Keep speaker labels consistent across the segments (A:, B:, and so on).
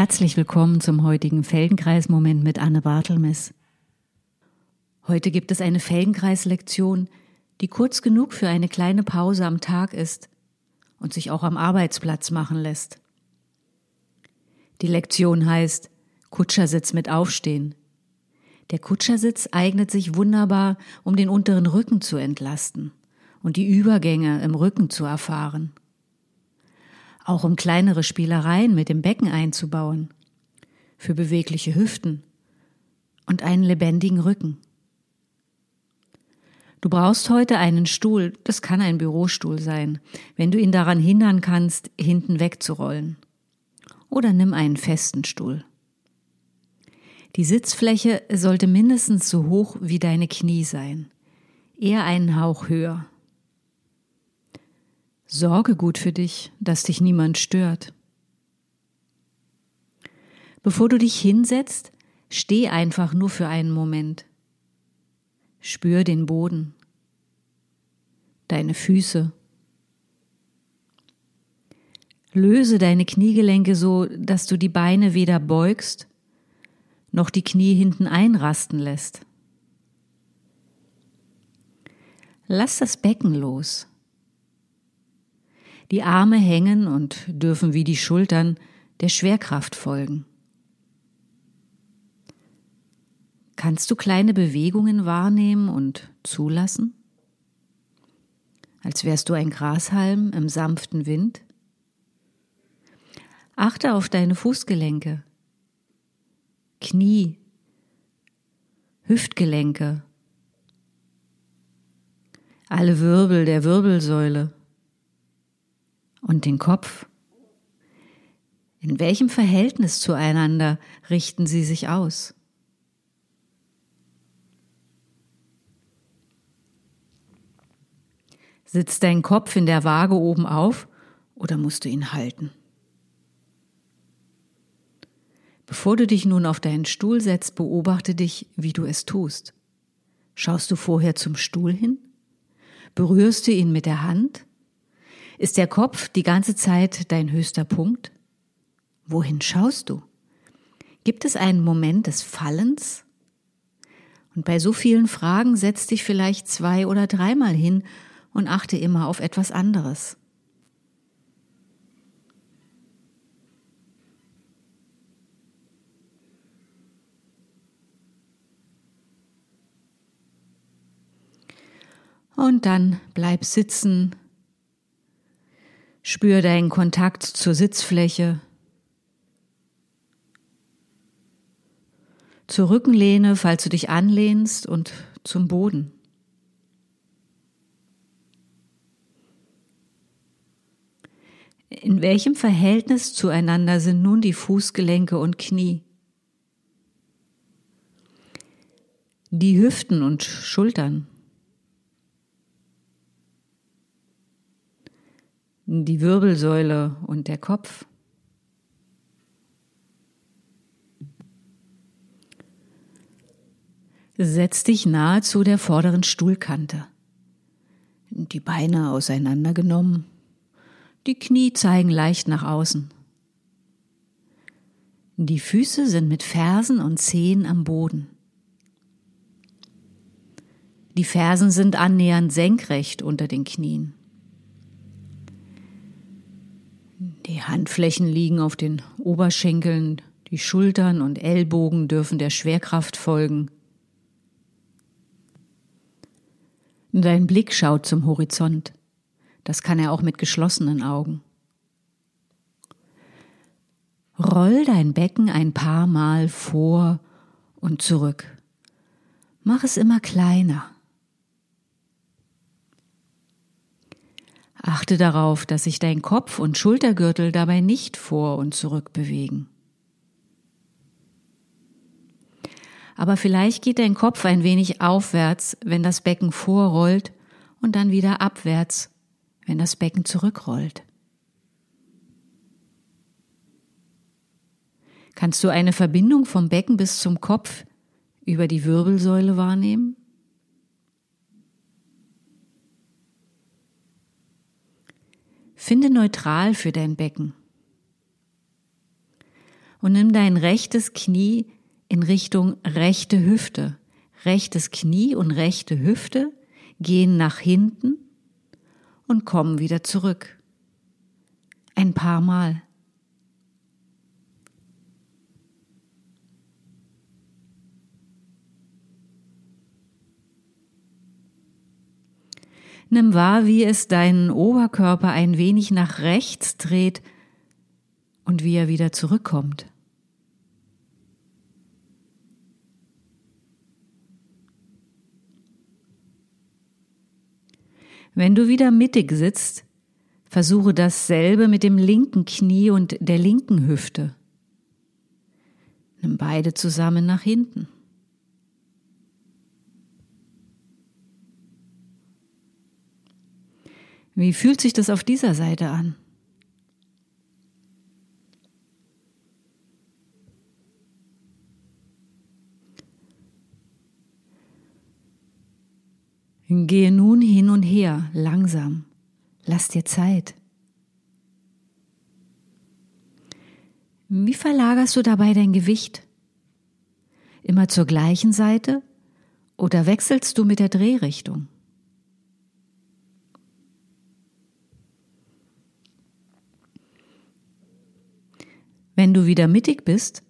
A: Herzlich willkommen zum heutigen Feldenkreis-Moment mit Anne Bartelmes. Heute gibt es eine Feldenkreis-Lektion, die kurz genug für eine kleine Pause am Tag ist und sich auch am Arbeitsplatz machen lässt. Die Lektion heißt Kutschersitz mit Aufstehen. Der Kutschersitz eignet sich wunderbar, um den unteren Rücken zu entlasten und die Übergänge im Rücken zu erfahren. Auch um kleinere Spielereien mit dem Becken einzubauen, für bewegliche Hüften und einen lebendigen Rücken. Du brauchst heute einen Stuhl, das kann ein Bürostuhl sein, wenn du ihn daran hindern kannst, hinten wegzurollen. Oder nimm einen festen Stuhl. Die Sitzfläche sollte mindestens so hoch wie deine Knie sein, eher einen Hauch höher. Sorge gut für dich, dass dich niemand stört. Bevor du dich hinsetzt, steh einfach nur für einen Moment. Spür den Boden, deine Füße. Löse deine Kniegelenke so, dass du die Beine weder beugst noch die Knie hinten einrasten lässt. Lass das Becken los. Die Arme hängen und dürfen wie die Schultern der Schwerkraft folgen. Kannst du kleine Bewegungen wahrnehmen und zulassen? Als wärst du ein Grashalm im sanften Wind? Achte auf deine Fußgelenke. Knie, Hüftgelenke, alle Wirbel der Wirbelsäule und den Kopf. In welchem Verhältnis zueinander richten sie sich aus? Sitzt dein Kopf in der Waage oben auf oder musst du ihn halten? Bevor du dich nun auf deinen Stuhl setzt, beobachte dich, wie du es tust. Schaust du vorher zum Stuhl hin? Berührst du ihn mit der Hand? Ist der Kopf die ganze Zeit dein höchster Punkt? Wohin schaust du? Gibt es einen Moment des Fallens? Und bei so vielen Fragen setz dich vielleicht zwei oder dreimal hin und achte immer auf etwas anderes. Und dann bleib sitzen. Spür deinen Kontakt zur Sitzfläche. Zur Rückenlehne, falls du dich anlehnst, und zum Boden. In welchem Verhältnis zueinander sind nun die Fußgelenke und Knie? Die Hüften und Schultern? Die Wirbelsäule und der Kopf. Setz dich nahe zu der vorderen Stuhlkante. Die Beine auseinandergenommen. Die Knie zeigen leicht nach außen. Die Füße sind mit Fersen und Zehen am Boden. Die Fersen sind annähernd senkrecht unter den Knien. Die Handflächen liegen auf den Oberschenkeln, die Schultern und Ellbogen dürfen der Schwerkraft folgen. Dein Blick schaut zum Horizont. Das kann er auch mit geschlossenen Augen. Roll dein Becken ein paar Mal vor und zurück. Mach es immer kleiner. Achte darauf, dass sich dein Kopf und Schultergürtel dabei nicht vor und zurück bewegen. Aber vielleicht geht dein Kopf ein wenig aufwärts, wenn das Becken vorrollt und dann wieder abwärts, wenn das Becken zurückrollt. Kannst du eine Verbindung vom Becken bis zum Kopf über die Wirbelsäule wahrnehmen? Finde neutral für dein Becken. Und nimm dein rechtes Knie in Richtung rechte Hüfte. Rechtes Knie und rechte Hüfte gehen nach hinten und kommen wieder zurück. Ein paar Mal. Nimm wahr, wie es deinen Oberkörper ein wenig nach rechts dreht und wie er wieder zurückkommt. Wenn du wieder mittig sitzt, versuche dasselbe mit dem linken Knie und der linken Hüfte. Nimm beide zusammen nach hinten. Wie fühlt sich das auf dieser Seite an? Gehe nun hin und her, langsam. Lass dir Zeit. Wie verlagerst du dabei dein Gewicht? Immer zur gleichen Seite oder wechselst du mit der Drehrichtung? Wenn du wieder mittig bist,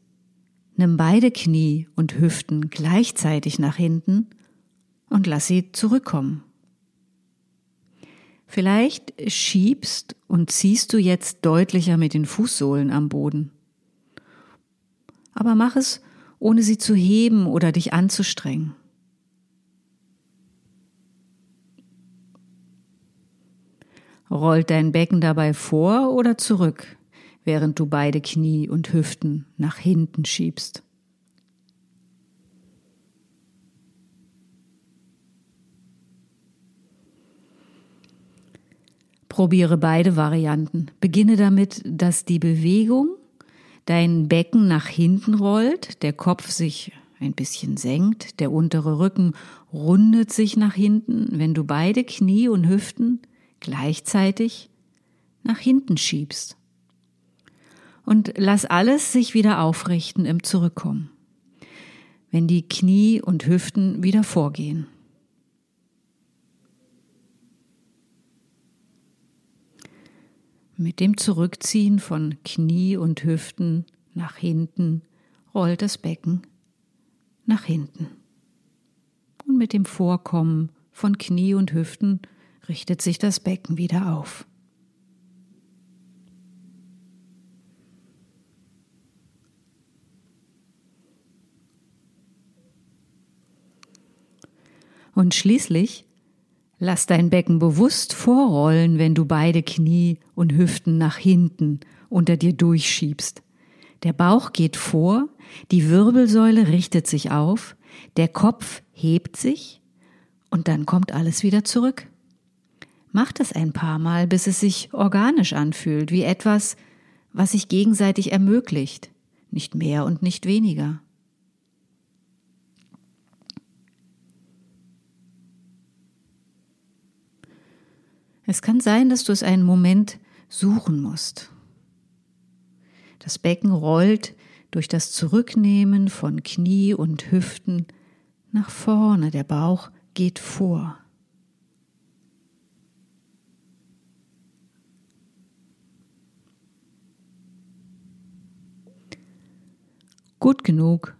A: nimm beide Knie und Hüften gleichzeitig nach hinten und lass sie zurückkommen. Vielleicht schiebst und ziehst du jetzt deutlicher mit den Fußsohlen am Boden. Aber mach es, ohne sie zu heben oder dich anzustrengen. Rollt dein Becken dabei vor oder zurück, während du beide Knie und Hüften nach hinten schiebst? Probiere beide Varianten. Beginne damit, dass die Bewegung dein Becken nach hinten rollt, der Kopf sich ein bisschen senkt, der untere Rücken rundet sich nach hinten, wenn du beide Knie und Hüften gleichzeitig nach hinten schiebst. Und lass alles sich wieder aufrichten im Zurückkommen, wenn die Knie und Hüften wieder vorgehen. Mit dem Zurückziehen von Knie und Hüften nach hinten rollt das Becken nach hinten. Und mit dem Vorkommen von Knie und Hüften richtet sich das Becken wieder auf. Und schließlich Lass dein Becken bewusst vorrollen, wenn du beide Knie und Hüften nach hinten unter dir durchschiebst. Der Bauch geht vor, die Wirbelsäule richtet sich auf, der Kopf hebt sich und dann kommt alles wieder zurück. Mach das ein paar Mal, bis es sich organisch anfühlt, wie etwas, was sich gegenseitig ermöglicht, nicht mehr und nicht weniger. Es kann sein, dass du es einen Moment suchen musst. Das Becken rollt durch das Zurücknehmen von Knie und Hüften nach vorne, der Bauch geht vor. Gut genug.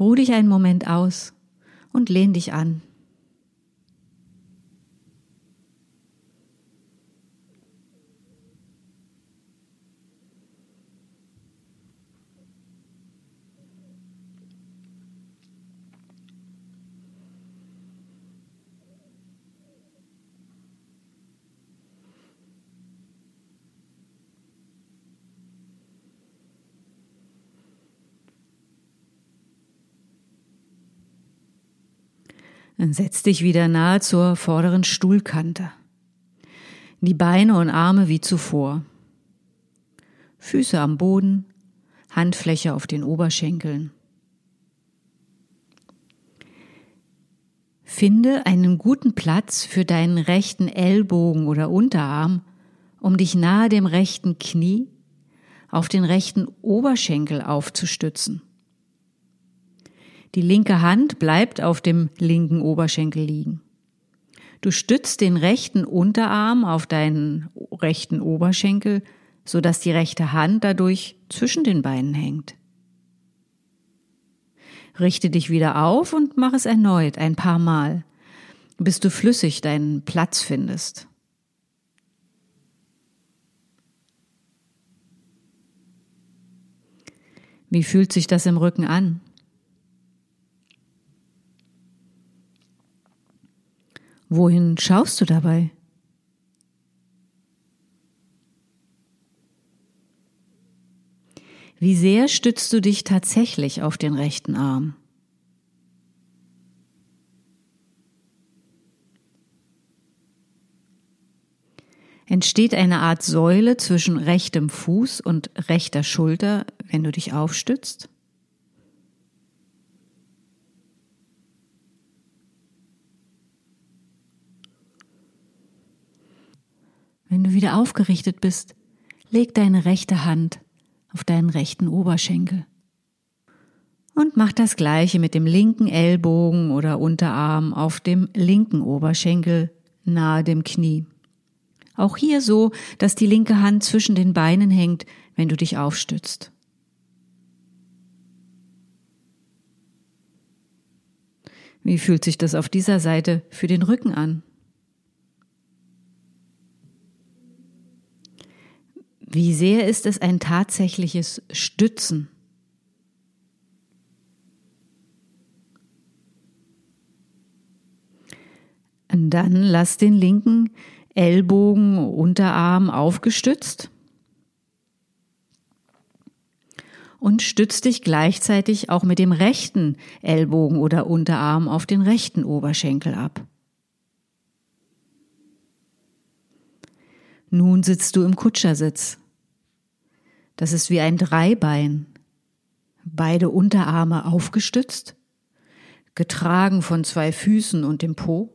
A: Ruh dich einen Moment aus und lehn dich an. Dann setz dich wieder nahe zur vorderen Stuhlkante. Die Beine und Arme wie zuvor. Füße am Boden, Handfläche auf den Oberschenkeln. Finde einen guten Platz für deinen rechten Ellbogen oder Unterarm, um dich nahe dem rechten Knie auf den rechten Oberschenkel aufzustützen. Die linke Hand bleibt auf dem linken Oberschenkel liegen. Du stützt den rechten Unterarm auf deinen rechten Oberschenkel, so dass die rechte Hand dadurch zwischen den Beinen hängt. Richte dich wieder auf und mach es erneut ein paar Mal, bis du flüssig deinen Platz findest. Wie fühlt sich das im Rücken an? Wohin schaust du dabei? Wie sehr stützt du dich tatsächlich auf den rechten Arm? Entsteht eine Art Säule zwischen rechtem Fuß und rechter Schulter, wenn du dich aufstützt? Wenn du wieder aufgerichtet bist, leg deine rechte Hand auf deinen rechten Oberschenkel. Und mach das gleiche mit dem linken Ellbogen oder Unterarm auf dem linken Oberschenkel nahe dem Knie. Auch hier so, dass die linke Hand zwischen den Beinen hängt, wenn du dich aufstützt. Wie fühlt sich das auf dieser Seite für den Rücken an? Wie sehr ist es ein tatsächliches Stützen? Dann lass den linken Ellbogen, Unterarm aufgestützt und stütz dich gleichzeitig auch mit dem rechten Ellbogen oder Unterarm auf den rechten Oberschenkel ab. Nun sitzt du im Kutschersitz. Das ist wie ein Dreibein. Beide Unterarme aufgestützt, getragen von zwei Füßen und dem Po.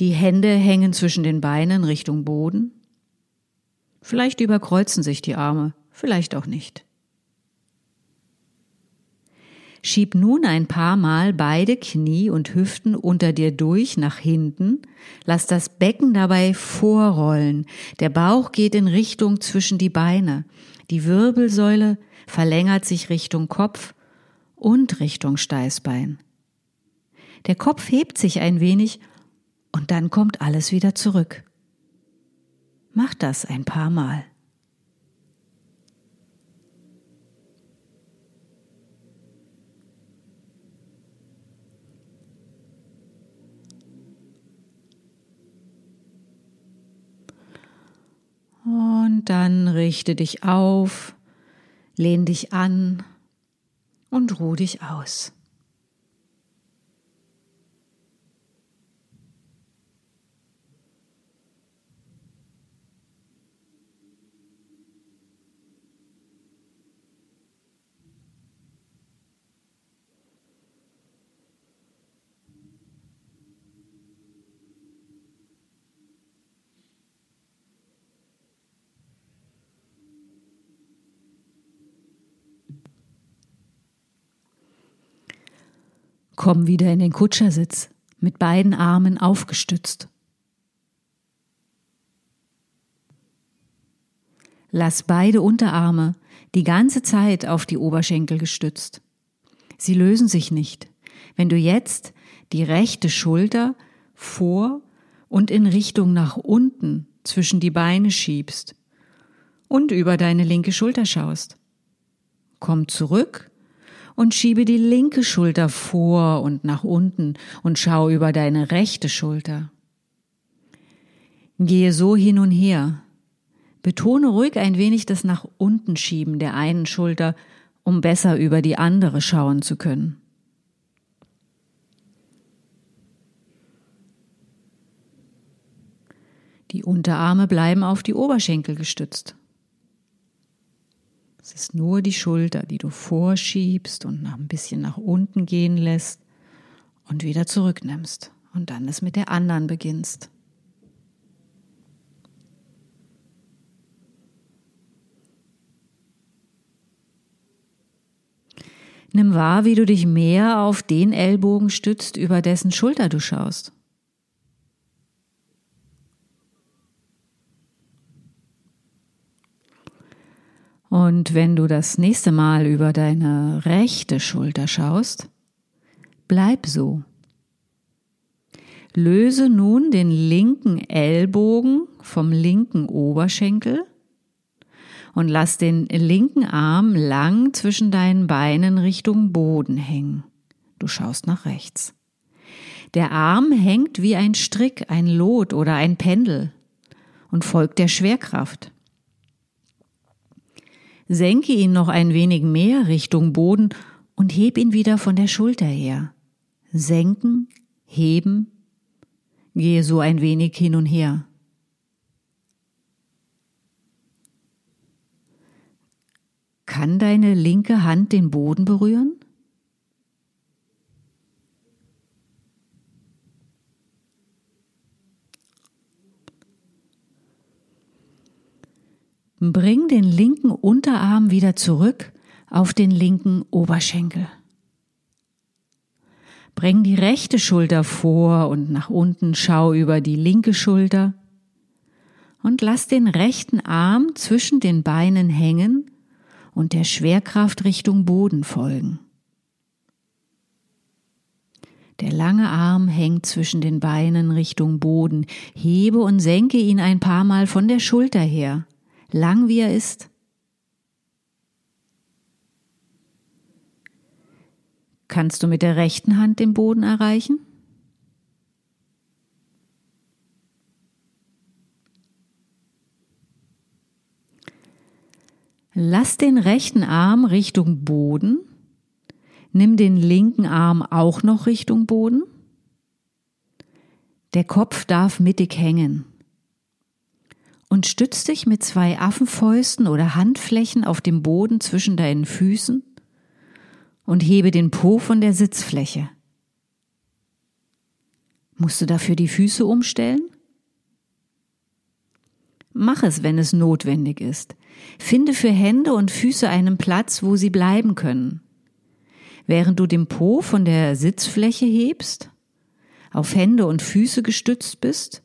A: Die Hände hängen zwischen den Beinen Richtung Boden. Vielleicht überkreuzen sich die Arme, vielleicht auch nicht. Schieb nun ein paar Mal beide Knie und Hüften unter dir durch nach hinten. Lass das Becken dabei vorrollen. Der Bauch geht in Richtung zwischen die Beine. Die Wirbelsäule verlängert sich Richtung Kopf und Richtung Steißbein. Der Kopf hebt sich ein wenig und dann kommt alles wieder zurück. Mach das ein paar Mal. Und dann richte dich auf, lehn dich an und ruh dich aus. Komm wieder in den Kutschersitz, mit beiden Armen aufgestützt. Lass beide Unterarme die ganze Zeit auf die Oberschenkel gestützt. Sie lösen sich nicht. Wenn du jetzt die rechte Schulter vor und in Richtung nach unten zwischen die Beine schiebst und über deine linke Schulter schaust. Komm zurück und schiebe die linke Schulter vor und nach unten und schau über deine rechte Schulter. Gehe so hin und her. Betone ruhig ein wenig das nach unten schieben der einen Schulter, um besser über die andere schauen zu können. Die Unterarme bleiben auf die Oberschenkel gestützt. Es ist nur die Schulter, die du vorschiebst und nach ein bisschen nach unten gehen lässt und wieder zurücknimmst und dann es mit der anderen beginnst. Nimm wahr, wie du dich mehr auf den Ellbogen stützt, über dessen Schulter du schaust. Und wenn du das nächste Mal über deine rechte Schulter schaust, bleib so. Löse nun den linken Ellbogen vom linken Oberschenkel und lass den linken Arm lang zwischen deinen Beinen Richtung Boden hängen. Du schaust nach rechts. Der Arm hängt wie ein Strick, ein Lot oder ein Pendel und folgt der Schwerkraft. Senke ihn noch ein wenig mehr Richtung Boden und heb ihn wieder von der Schulter her. Senken, heben, gehe so ein wenig hin und her. Kann deine linke Hand den Boden berühren? Bring den linken Unterarm wieder zurück auf den linken Oberschenkel. Bring die rechte Schulter vor und nach unten, schau über die linke Schulter und lass den rechten Arm zwischen den Beinen hängen und der Schwerkraft Richtung Boden folgen. Der lange Arm hängt zwischen den Beinen Richtung Boden. Hebe und senke ihn ein paar Mal von der Schulter her, lang wie er ist. Kannst du mit der rechten Hand den Boden erreichen? Lass den rechten Arm Richtung Boden. Nimm den linken Arm auch noch Richtung Boden. Der Kopf darf mittig hängen. Und stütz dich mit zwei Affenfäusten oder Handflächen auf dem Boden zwischen deinen Füßen und hebe den Po von der Sitzfläche. Musst du dafür die Füße umstellen? Mach es, wenn es notwendig ist. Finde für Hände und Füße einen Platz, wo sie bleiben können. Während du den Po von der Sitzfläche hebst, auf Hände und Füße gestützt bist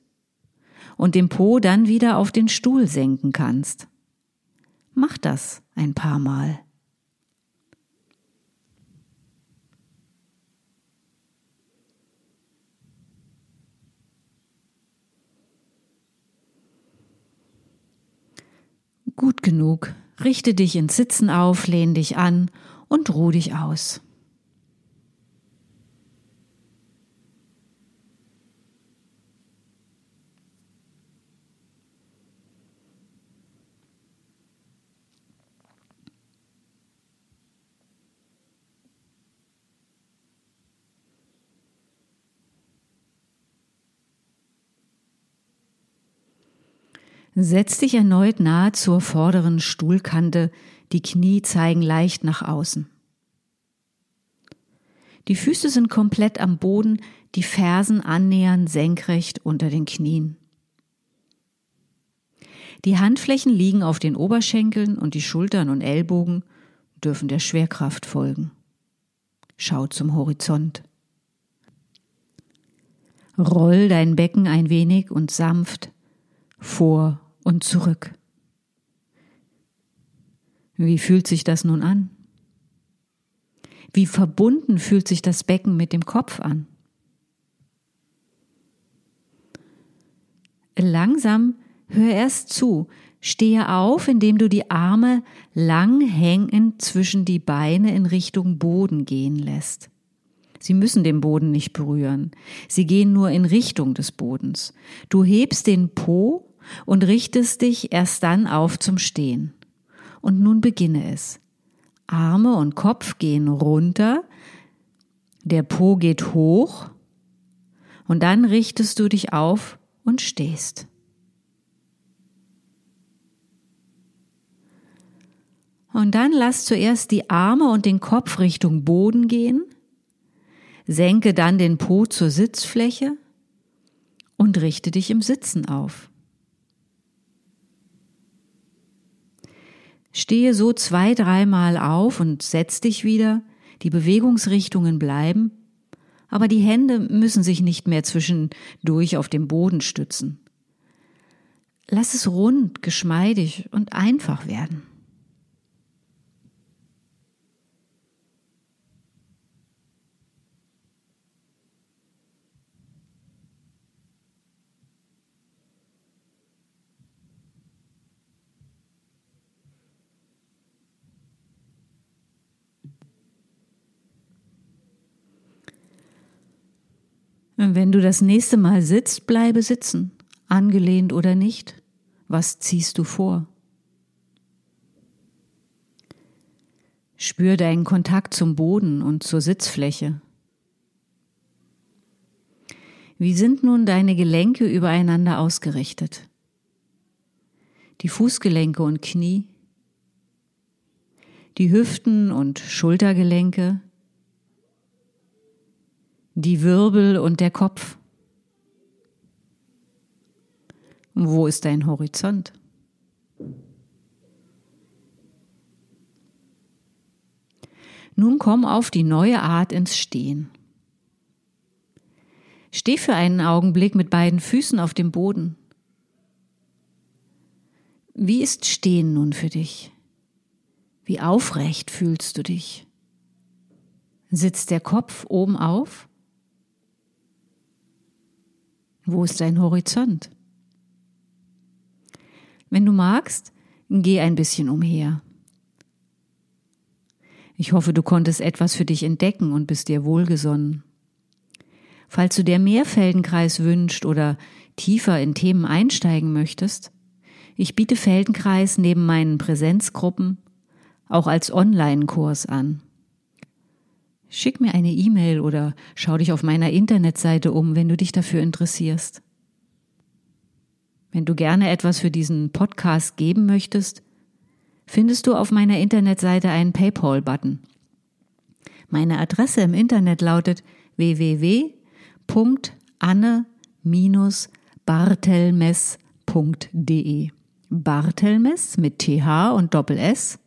A: und den Po dann wieder auf den Stuhl senken kannst. Mach das ein paar Mal. Gut genug. Richte dich ins Sitzen auf, lehn dich an und ruh dich aus. Setz dich erneut nahe zur vorderen Stuhlkante, die Knie zeigen leicht nach außen. Die Füße sind komplett am Boden, die Fersen annähernd senkrecht unter den Knien. Die Handflächen liegen auf den Oberschenkeln und die Schultern und Ellbogen dürfen der Schwerkraft folgen. Schau zum Horizont. Roll dein Becken ein wenig und sanft vor und zurück. Wie fühlt sich das nun an? Wie verbunden fühlt sich das Becken mit dem Kopf an? Langsam hör erst zu, stehe auf, indem du die Arme lang hängend zwischen die Beine in Richtung Boden gehen lässt. Sie müssen den Boden nicht berühren. Sie gehen nur in Richtung des Bodens. Du hebst den Po und richtest dich erst dann auf zum Stehen. Und nun beginne es. Arme und Kopf gehen runter, der Po geht hoch und dann richtest du dich auf und stehst. Und dann lass zuerst die Arme und den Kopf Richtung Boden gehen, senke dann den Po zur Sitzfläche und richte dich im Sitzen auf. Stehe so zwei, dreimal auf und setz dich wieder, Die Bewegungsrichtungen bleiben, aber die Hände müssen sich nicht mehr zwischendurch auf dem Boden stützen. Lass es rund, geschmeidig und einfach werden. Wenn du das nächste Mal sitzt, bleibe sitzen, angelehnt oder nicht. Was ziehst du vor? Spür deinen Kontakt zum Boden und zur Sitzfläche. Wie sind nun deine Gelenke übereinander ausgerichtet? Die Fußgelenke und Knie, die Hüften und Schultergelenke, die Wirbel und der Kopf. Wo ist dein Horizont? Nun komm auf die neue Art ins Stehen. Steh für einen Augenblick mit beiden Füßen auf dem Boden. Wie ist Stehen nun für dich? Wie aufrecht fühlst du dich? Sitzt der Kopf oben auf? Wo ist dein Horizont? Wenn du magst, geh ein bisschen umher. Ich hoffe, du konntest etwas für dich entdecken und bist dir wohlgesonnen. Falls du dir mehr Feldenkreis wünscht oder tiefer in Themen einsteigen möchtest, ich biete Feldenkreis neben meinen Präsenzgruppen auch als Online-Kurs an. Schick mir eine E-Mail oder schau dich auf meiner Internetseite um, wenn du dich dafür interessierst. Wenn du gerne etwas für diesen Podcast geben möchtest, findest du auf meiner Internetseite einen PayPal-Button. Meine Adresse im Internet lautet www.anne-bartelmes.de. Bartelmes mit TH und Doppel S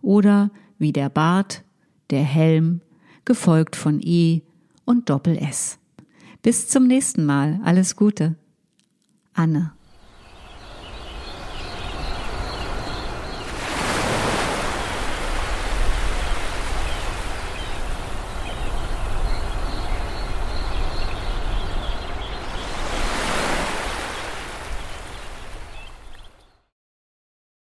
A: oder wie der Bart, der Helm, gefolgt von E und Doppel S. Bis zum nächsten Mal. Alles Gute. Anne.